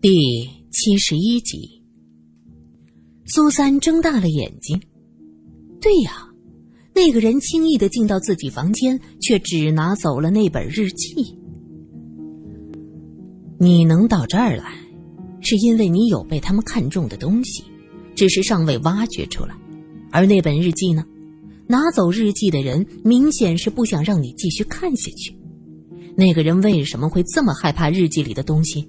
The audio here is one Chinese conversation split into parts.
第七十一集，苏三睁大了眼睛。对呀，那个人轻易的进到自己房间，却只拿走了那本日记。你能到这儿来，是因为你有被他们看中的东西，只是尚未挖掘出来。而那本日记呢？拿走日记的人明显是不想让你继续看下去。那个人为什么会这么害怕日记里的东西？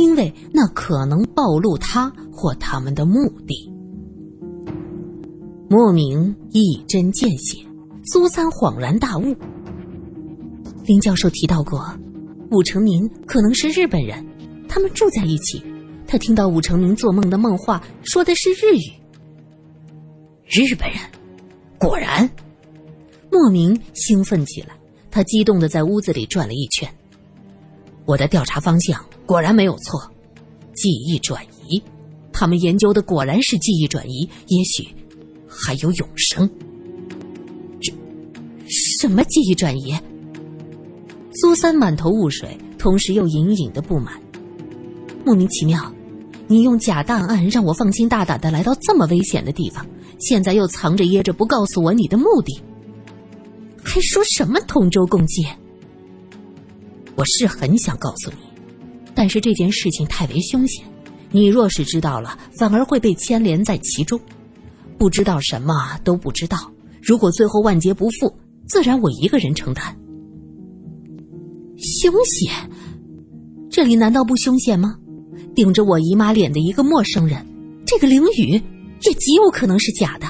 因为那可能暴露他或他们的目的。莫名一针见血，苏三恍然大悟。林教授提到过，武成明可能是日本人，他们住在一起。他听到武成明做梦的梦话，说的是日语。日本人，果然，莫名兴奋起来，他激动的在屋子里转了一圈。我的调查方向。果然没有错，记忆转移，他们研究的果然是记忆转移，也许还有永生。这什么记忆转移？苏三满头雾水，同时又隐隐的不满。莫名其妙，你用假档案让我放心大胆的来到这么危险的地方，现在又藏着掖着不告诉我你的目的，还说什么同舟共济？我是很想告诉你。但是这件事情太为凶险，你若是知道了，反而会被牵连在其中。不知道什么都不知道，如果最后万劫不复，自然我一个人承担。凶险？这里难道不凶险吗？顶着我姨妈脸的一个陌生人，这个凌雨也极有可能是假的。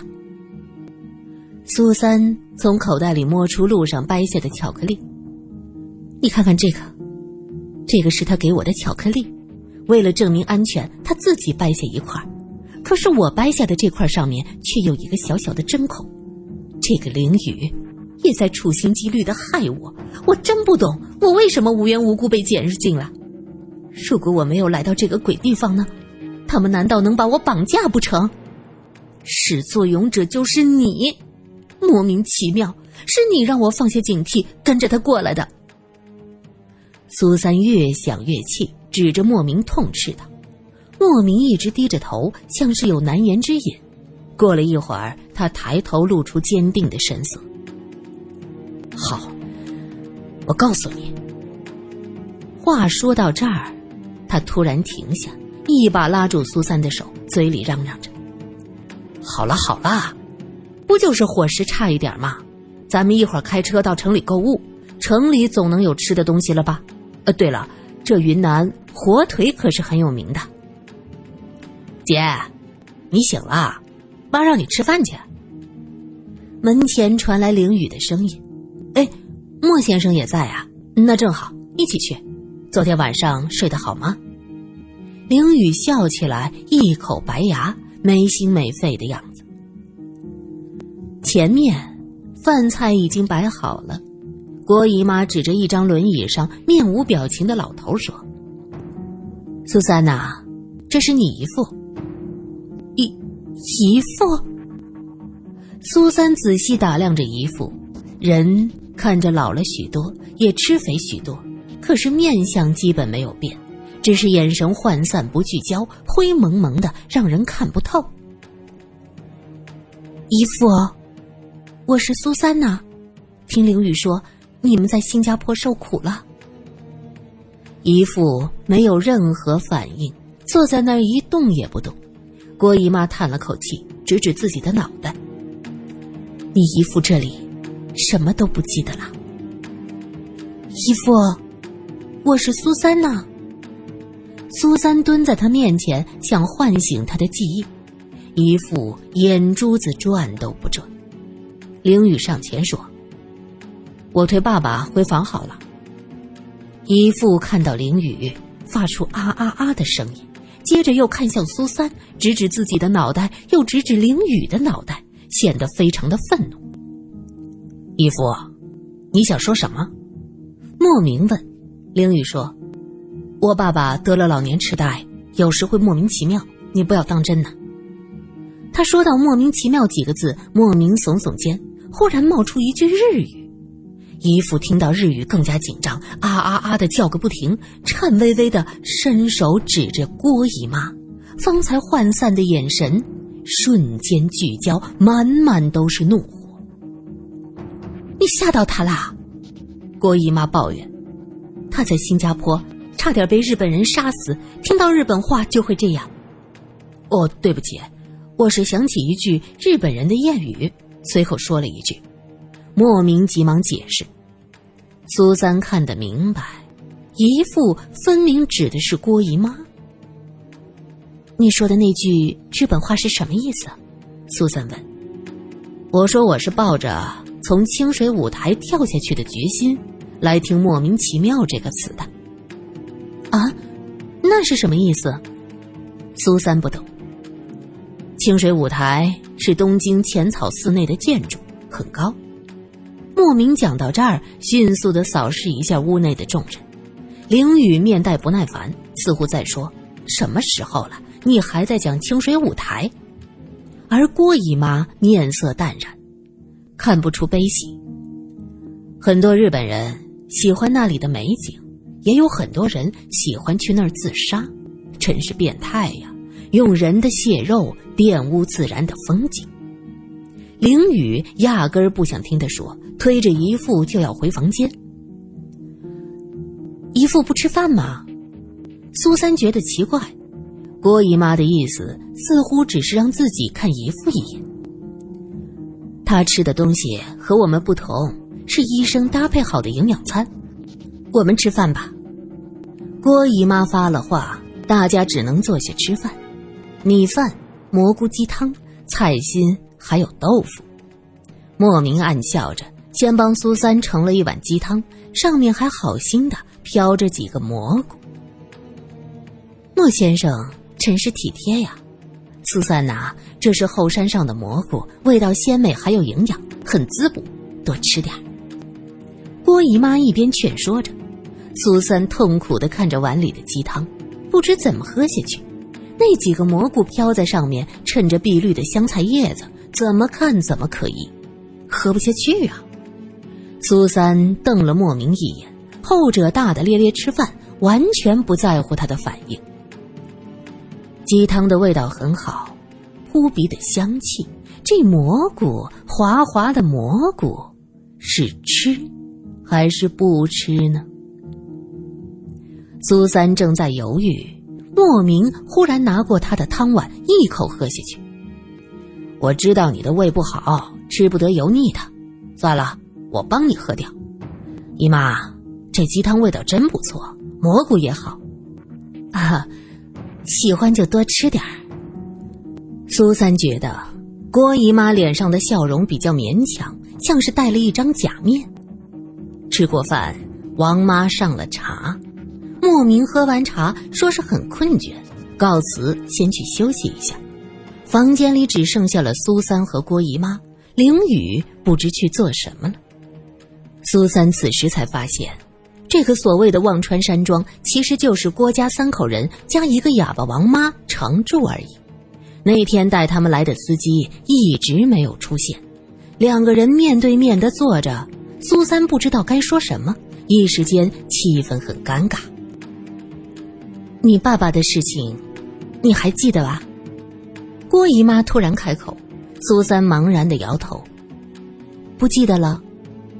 苏三从口袋里摸出路上掰下的巧克力，你看看这个。这个是他给我的巧克力，为了证明安全，他自己掰下一块可是我掰下的这块上面却有一个小小的针孔。这个凌雨也在处心积虑的害我，我真不懂，我为什么无缘无故被剪入进来？如果我没有来到这个鬼地方呢？他们难道能把我绑架不成？始作俑者就是你，莫名其妙，是你让我放下警惕，跟着他过来的。苏三越想越气，指着莫名痛斥道：“莫名一直低着头，像是有难言之隐。过了一会儿，他抬头露出坚定的神色。好，我告诉你。”话说到这儿，他突然停下，一把拉住苏三的手，嘴里嚷嚷着：“好了好了，不就是伙食差一点吗？咱们一会儿开车到城里购物，城里总能有吃的东西了吧？”呃，对了，这云南火腿可是很有名的。姐，你醒了，妈让你吃饭去。门前传来凌雨的声音：“哎，莫先生也在啊，那正好，一起去。昨天晚上睡得好吗？”凌雨笑起来，一口白牙，没心没肺的样子。前面饭菜已经摆好了。郭姨妈指着一张轮椅上面无表情的老头说：“苏三呐，这是你姨父。姨姨父。”苏三仔细打量着姨父，人看着老了许多，也吃肥许多，可是面相基本没有变，只是眼神涣散不聚焦，灰蒙蒙的，让人看不透。姨父，我是苏三呐，听凌雨说。你们在新加坡受苦了。姨父没有任何反应，坐在那儿一动也不动。郭姨妈叹了口气，指指自己的脑袋：“你姨父这里什么都不记得了。”姨父，我是苏三呐。苏三蹲在他面前，想唤醒他的记忆。姨父眼珠子转都不转。凌雨上前说。我推爸爸回房好了。姨父看到林雨，发出啊啊啊的声音，接着又看向苏三，指指自己的脑袋，又指指林雨的脑袋，显得非常的愤怒。姨父，你想说什么？莫名问。林雨说：“我爸爸得了老年痴呆，有时会莫名其妙，你不要当真呢。”他说到“莫名其妙”几个字，莫名耸耸肩，忽然冒出一句日语。姨父听到日语更加紧张，啊啊啊的叫个不停，颤巍巍的伸手指着郭姨妈，方才涣散的眼神瞬间聚焦，满满都是怒火。你吓到他啦？郭姨妈抱怨，她在新加坡差点被日本人杀死，听到日本话就会这样。哦，对不起，我是想起一句日本人的谚语，随口说了一句。莫名急忙解释。苏三看得明白，姨父分明指的是郭姨妈。你说的那句日本话是什么意思？苏三问。我说我是抱着从清水舞台跳下去的决心，来听“莫名其妙”这个词的。啊，那是什么意思？苏三不懂。清水舞台是东京浅草寺内的建筑，很高。莫名讲到这儿，迅速的扫视一下屋内的众人。凌雨面带不耐烦，似乎在说：“什么时候了，你还在讲清水舞台？”而郭姨妈面色淡然，看不出悲喜。很多日本人喜欢那里的美景，也有很多人喜欢去那儿自杀，真是变态呀！用人的血肉玷污自然的风景。凌雨压根儿不想听他说，推着姨父就要回房间。姨父不吃饭吗？苏三觉得奇怪，郭姨妈的意思似乎只是让自己看姨父一眼。他吃的东西和我们不同，是医生搭配好的营养餐。我们吃饭吧。郭姨妈发了话，大家只能坐下吃饭。米饭、蘑菇鸡汤、菜心。还有豆腐，莫名暗笑着，先帮苏三盛了一碗鸡汤，上面还好心的飘着几个蘑菇。莫先生真是体贴呀，苏三呐，这是后山上的蘑菇，味道鲜美，还有营养，很滋补，多吃点郭姨妈一边劝说着，苏三痛苦的看着碗里的鸡汤，不知怎么喝下去。那几个蘑菇飘在上面，衬着碧绿的香菜叶子。怎么看怎么可疑，喝不下去啊！苏三瞪了莫名一眼，后者大大咧咧吃饭，完全不在乎他的反应。鸡汤的味道很好，扑鼻的香气。这蘑菇，滑滑的蘑菇，是吃还是不吃呢？苏三正在犹豫，莫名忽然拿过他的汤碗，一口喝下去。我知道你的胃不好，吃不得油腻的。算了，我帮你喝掉。姨妈，这鸡汤味道真不错，蘑菇也好。啊，喜欢就多吃点儿。苏三觉得郭姨妈脸上的笑容比较勉强，像是戴了一张假面。吃过饭，王妈上了茶。莫名喝完茶，说是很困倦，告辞，先去休息一下。房间里只剩下了苏三和郭姨妈，凌雨不知去做什么了。苏三此时才发现，这个所谓的忘川山庄，其实就是郭家三口人加一个哑巴王妈常住而已。那天带他们来的司机一直没有出现，两个人面对面的坐着，苏三不知道该说什么，一时间气氛很尴尬。你爸爸的事情，你还记得吧？郭姨妈突然开口，苏三茫然的摇头，不记得了，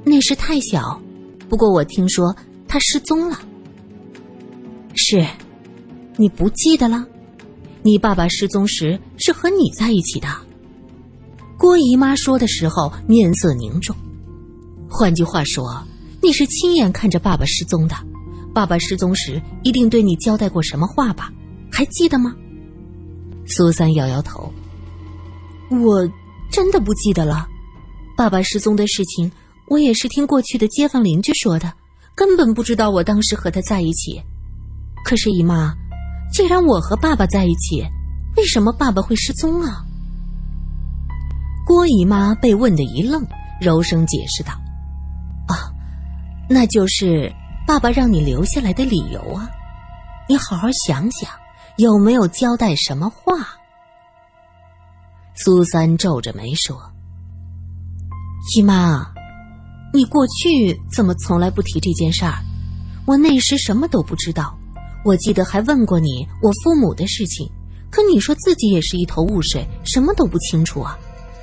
那时太小。不过我听说他失踪了。是，你不记得了？你爸爸失踪时是和你在一起的。郭姨妈说的时候面色凝重，换句话说，你是亲眼看着爸爸失踪的。爸爸失踪时一定对你交代过什么话吧？还记得吗？苏三摇摇头，我真的不记得了。爸爸失踪的事情，我也是听过去的街坊邻居说的，根本不知道我当时和他在一起。可是姨妈，既然我和爸爸在一起，为什么爸爸会失踪啊？郭姨妈被问的一愣，柔声解释道：“啊，那就是爸爸让你留下来的理由啊，你好好想想。”有没有交代什么话？苏三皱着眉说：“姨妈，你过去怎么从来不提这件事儿？我那时什么都不知道。我记得还问过你我父母的事情，可你说自己也是一头雾水，什么都不清楚啊。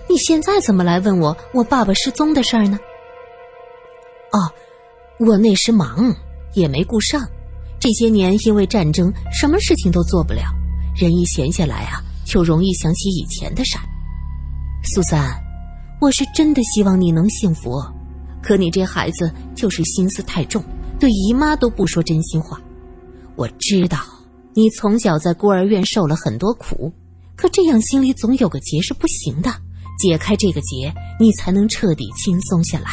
你现在怎么来问我我爸爸失踪的事儿呢？哦，我那时忙，也没顾上。这些年因为战争，什么事情都做不了，人一闲下来啊，就容易想起以前的事儿。苏三，我是真的希望你能幸福，可你这孩子就是心思太重，对姨妈都不说真心话。我知道你从小在孤儿院受了很多苦，可这样心里总有个结是不行的。解开这个结，你才能彻底轻松下来。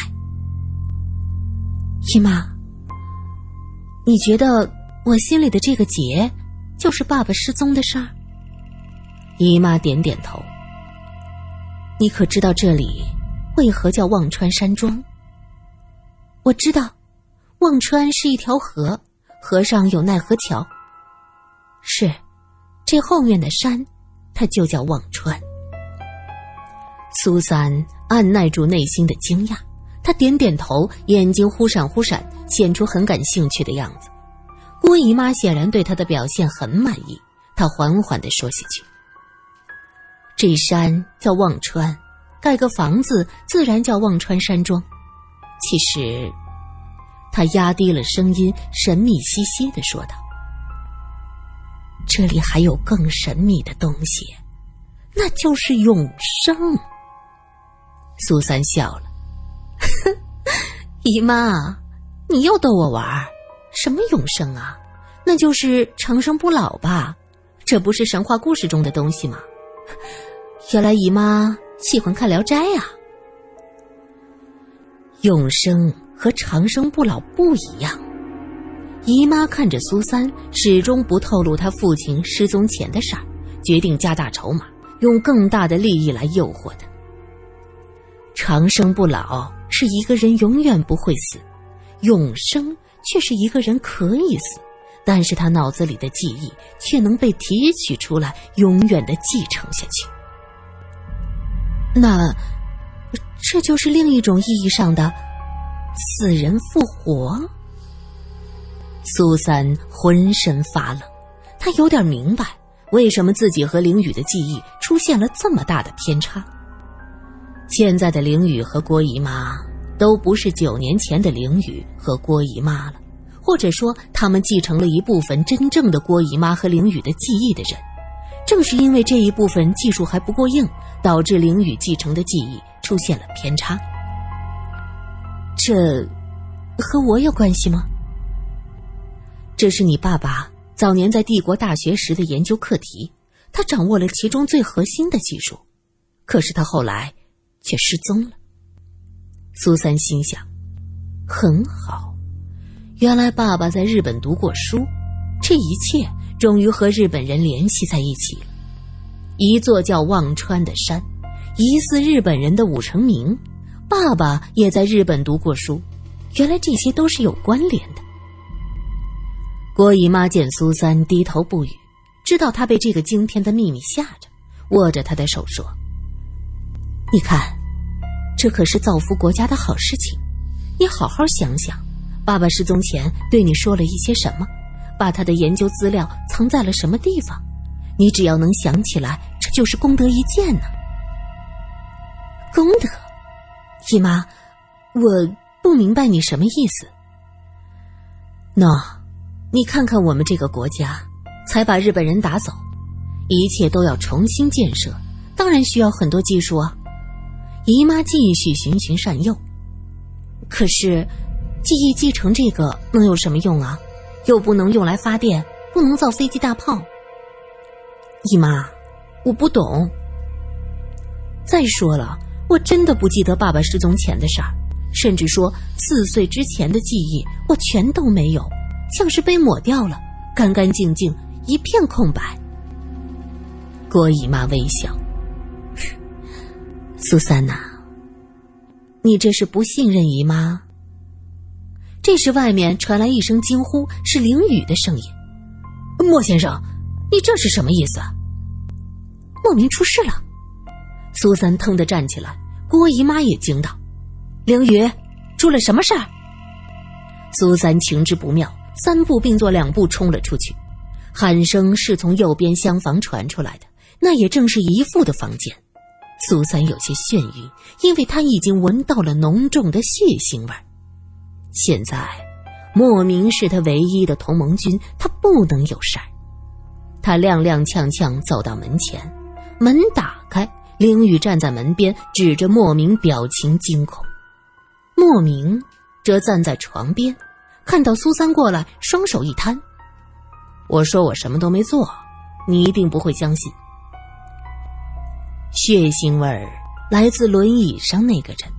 姨妈，你觉得我心里的这个结，就是爸爸失踪的事儿？姨妈点点头。你可知道这里为何叫忘川山庄？我知道，忘川是一条河，河上有奈何桥。是，这后面的山，它就叫忘川。苏三按耐住内心的惊讶，他点点头，眼睛忽闪忽闪，显出很感兴趣的样子。郭姨妈显然对他的表现很满意，她缓缓地说下去：“这山叫忘川，盖个房子自然叫忘川山庄。其实，他压低了声音，神秘兮兮的说道：‘这里还有更神秘的东西，那就是永生。’”苏三笑了，姨妈，你又逗我玩儿，什么永生啊？那就是长生不老吧？这不是神话故事中的东西吗？原来姨妈喜欢看《聊斋》呀。永生和长生不老不一样。姨妈看着苏三，始终不透露他父亲失踪前的事儿，决定加大筹码，用更大的利益来诱惑他。长生不老是一个人永远不会死，永生却是一个人可以死，但是他脑子里的记忆却能被提取出来，永远的继承下去。那，这就是另一种意义上的死人复活。苏三浑身发冷，他有点明白为什么自己和凌雨的记忆出现了这么大的偏差。现在的凌雨和郭姨妈都不是九年前的凌雨和郭姨妈了，或者说，他们继承了一部分真正的郭姨妈和凌雨的记忆的人。正是因为这一部分技术还不过硬，导致凌雨继承的记忆出现了偏差。这和我有关系吗？这是你爸爸早年在帝国大学时的研究课题，他掌握了其中最核心的技术，可是他后来。却失踪了。苏三心想：“很好，原来爸爸在日本读过书，这一切终于和日本人联系在一起了。一座叫忘川的山，疑似日本人的武成明，爸爸也在日本读过书，原来这些都是有关联的。”郭姨妈见苏三低头不语，知道他被这个惊天的秘密吓着，握着他的手说。你看，这可是造福国家的好事情。你好好想想，爸爸失踪前对你说了一些什么，把他的研究资料藏在了什么地方？你只要能想起来，这就是功德一件呢。功德，姨妈，我不明白你什么意思。喏，你看看我们这个国家，才把日本人打走，一切都要重新建设，当然需要很多技术啊。姨妈继续循循善诱，可是记忆继承这个能有什么用啊？又不能用来发电，不能造飞机大炮。姨妈，我不懂。再说了，我真的不记得爸爸失踪前的事儿，甚至说四岁之前的记忆我全都没有，像是被抹掉了，干干净净一片空白。郭姨妈微笑。苏三呐，你这是不信任姨妈？这时，外面传来一声惊呼，是凌雨的声音：“莫先生，你这是什么意思？莫名出事了！”苏三腾的站起来，郭姨妈也惊道：“凌雨，出了什么事儿？苏三情知不妙，三步并作两步冲了出去，喊声是从右边厢房传出来的，那也正是姨父的房间。苏三有些眩晕，因为他已经闻到了浓重的血腥味。现在，莫名是他唯一的同盟军，他不能有事儿。他踉踉跄跄走到门前，门打开，凌雨站在门边，指着莫名，表情惊恐。莫名则站在床边，看到苏三过来，双手一摊：“我说我什么都没做，你一定不会相信。”血腥味儿来自轮椅上那个人，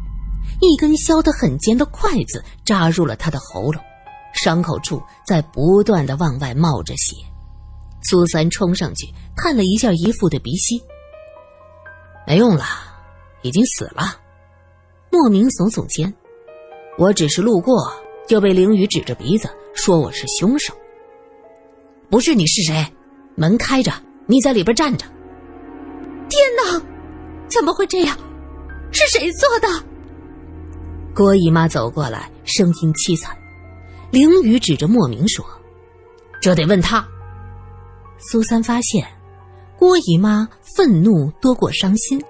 一根削得很尖的筷子扎入了他的喉咙，伤口处在不断的往外冒着血。苏三冲上去看了一下姨父的鼻息，没用了，已经死了。莫名耸耸肩，我只是路过，就被凌雨指着鼻子说我是凶手。不是你是谁？门开着，你在里边站着。天哪，怎么会这样？是谁做的？郭姨妈走过来，声音凄惨。凌雨指着莫名说：“这得问他。”苏三发现，郭姨妈愤怒多过伤心。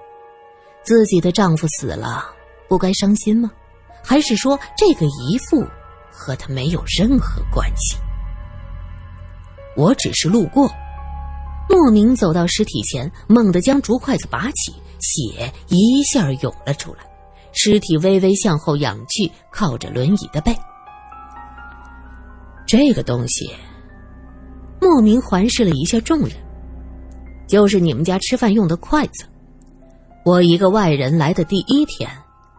自己的丈夫死了，不该伤心吗？还是说这个姨父和他没有任何关系？我只是路过。莫名走到尸体前，猛地将竹筷子拔起，血一下涌了出来。尸体微微向后仰去，靠着轮椅的背。这个东西，莫名环视了一下众人，就是你们家吃饭用的筷子。我一个外人来的第一天，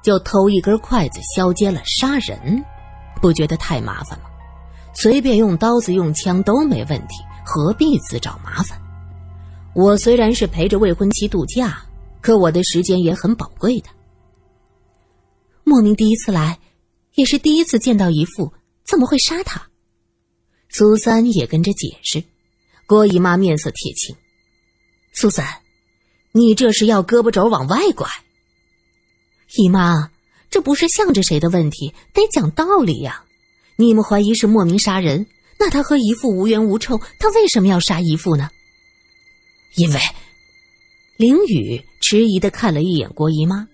就偷一根筷子削尖了杀人，不觉得太麻烦吗？随便用刀子用枪都没问题，何必自找麻烦？我虽然是陪着未婚妻度假，可我的时间也很宝贵的。莫名第一次来，也是第一次见到姨父，怎么会杀他？苏三也跟着解释。郭姨妈面色铁青：“苏三，你这是要胳膊肘往外拐？姨妈，这不是向着谁的问题，得讲道理呀。你们怀疑是莫名杀人，那他和姨父无冤无仇，他为什么要杀姨父呢？”因为，凌雨迟疑的看了一眼郭姨妈，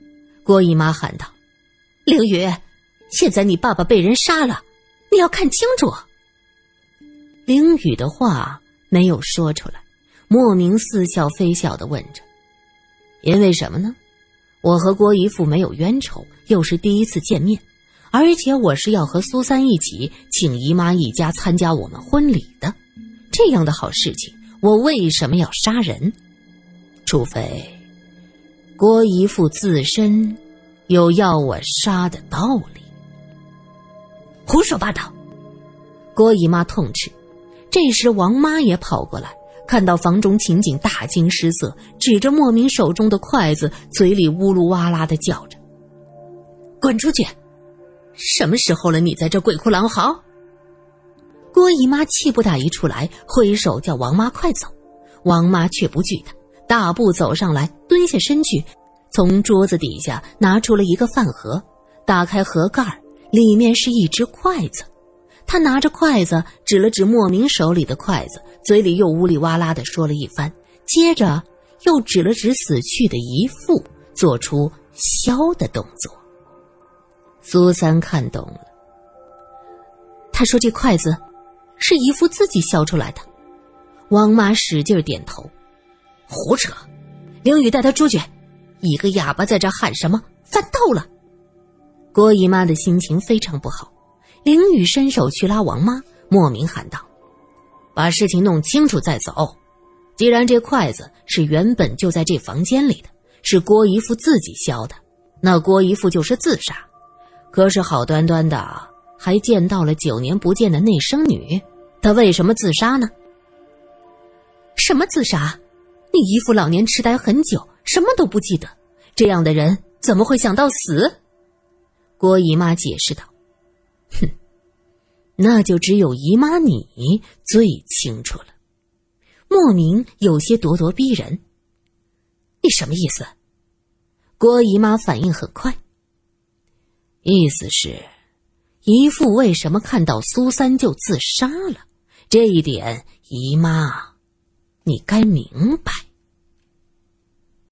郭姨妈喊道：“凌雨，现在你爸爸被人杀了，你要看清楚。”凌雨的话没有说出来，莫名似笑非笑的问着：“因为什么呢？我和郭姨父没有冤仇，又是第一次见面，而且我是要和苏三一起请姨妈一家参加我们婚礼的，这样的好事情。”我为什么要杀人？除非郭姨父自身有要我杀的道理。胡说八道！郭姨妈痛斥。这时，王妈也跑过来，看到房中情景，大惊失色，指着莫名手中的筷子，嘴里呜噜哇啦的叫着：“滚出去！什么时候了，你在这鬼哭狼嚎？”郭姨妈气不打一处来，挥手叫王妈快走。王妈却不惧他，大步走上来，蹲下身去，从桌子底下拿出了一个饭盒，打开盒盖里面是一只筷子。他拿着筷子指了指莫名手里的筷子，嘴里又呜里哇啦的说了一番，接着又指了指死去的姨父，做出削的动作。苏三看懂了，他说：“这筷子。”是姨父自己削出来的，王妈使劲点头，胡扯！凌宇带他出去，一个哑巴在这喊什么？犯透了！郭姨妈的心情非常不好。凌雨伸手去拉王妈，莫名喊道：“把事情弄清楚再走。既然这筷子是原本就在这房间里的，是郭姨父自己削的，那郭姨父就是自杀。可是好端端的……”还见到了九年不见的内生女，她为什么自杀呢？什么自杀？你姨父老年痴呆很久，什么都不记得，这样的人怎么会想到死？郭姨妈解释道：“哼，那就只有姨妈你最清楚了。”莫名有些咄咄逼人。你什么意思？郭姨妈反应很快。意思是，姨父为什么看到苏三就自杀了？这一点，姨妈，你该明白